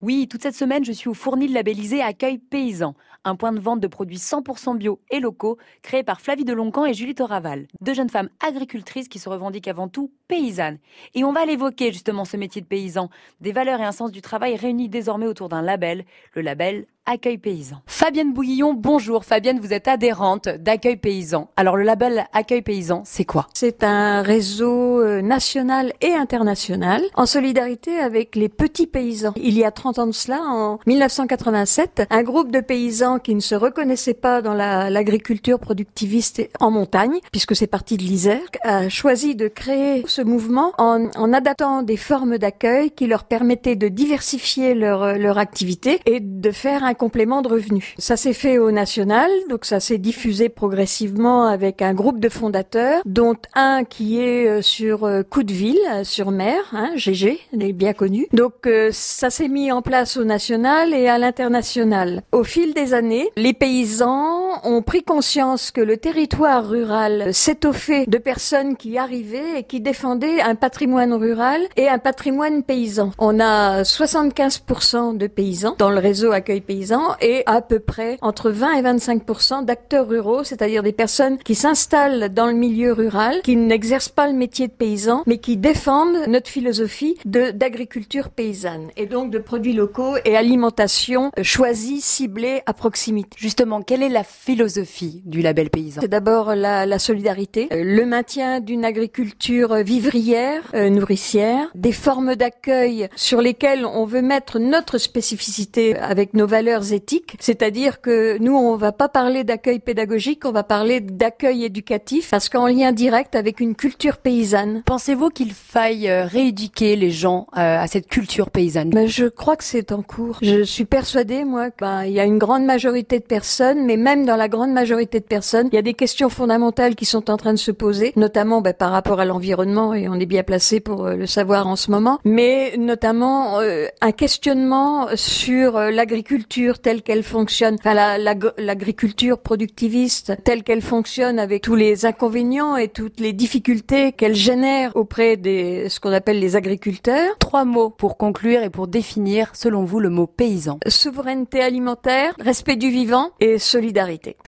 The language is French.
Oui, toute cette semaine, je suis au Fournil labellisé Accueil Paysan, un point de vente de produits 100% bio et locaux créé par Flavie Deloncan et Julie Toraval, deux jeunes femmes agricultrices qui se revendiquent avant tout paysannes. Et on va l'évoquer justement ce métier de paysan, des valeurs et un sens du travail réunis désormais autour d'un label, le label Accueil Paysan. Fabienne Bouillon, bonjour. Fabienne, vous êtes adhérente d'Accueil Paysan. Alors le label Accueil Paysan, c'est quoi? C'est un réseau euh, national et international en solidarité avec les petits paysans. Il y a 30 ans de cela, en 1987, un groupe de paysans qui ne se reconnaissaient pas dans l'agriculture productiviste en montagne, puisque c'est parti de l'Isère, a choisi de créer ce mouvement en, adaptant des formes d'accueil qui leur permettaient de diversifier leur activité et de faire un complément de revenus. Ça s'est fait au national, donc ça s'est diffusé progressivement avec un groupe de fondateurs, dont un qui est euh, sur euh, Coudeville, sur mer, hein, GG, il est bien connu. Donc euh, ça s'est mis en place au national et à l'international. Au fil des années, les paysans ont pris conscience que le territoire rural s'étoffait de personnes qui arrivaient et qui défendaient un patrimoine rural et un patrimoine paysan. On a 75% de paysans dans le réseau accueil paysan et à peu près entre 20 et 25 d'acteurs ruraux, c'est-à-dire des personnes qui s'installent dans le milieu rural, qui n'exercent pas le métier de paysan, mais qui défendent notre philosophie d'agriculture paysanne et donc de produits locaux et alimentation choisie, ciblée à proximité. Justement, quelle est la philosophie du label paysan? C'est d'abord la, la, solidarité, euh, le maintien d'une agriculture vivrière, euh, nourricière, des formes d'accueil sur lesquelles on veut mettre notre spécificité avec nos valeurs éthiques, c'est-à-dire que nous, on va pas parler d'accueil pédagogique, on va parler d'accueil éducatif, parce qu'en lien direct avec une culture paysanne. Pensez-vous qu'il faille euh, rééduquer les gens euh, à cette culture paysanne? Ben, Je crois que c'est en cours. Je suis persuadée, moi, qu'il ben, y a une grande majorité de personnes, mais même dans la grande majorité de personnes, il y a des questions fondamentales qui sont en train de se poser, notamment ben, par rapport à l'environnement, et on est bien placé pour euh, le savoir en ce moment, mais notamment un questionnement sur l'agriculture telle qu'elle fonctionne, enfin l'agriculture la, productiviste telle qu'elle fonctionne avec tous les inconvénients et toutes les difficultés qu'elle génère auprès des ce qu'on appelle les agriculteurs. Trois mots pour conclure et pour définir selon vous le mot paysan. Souveraineté alimentaire, respect du vivant et solidarité.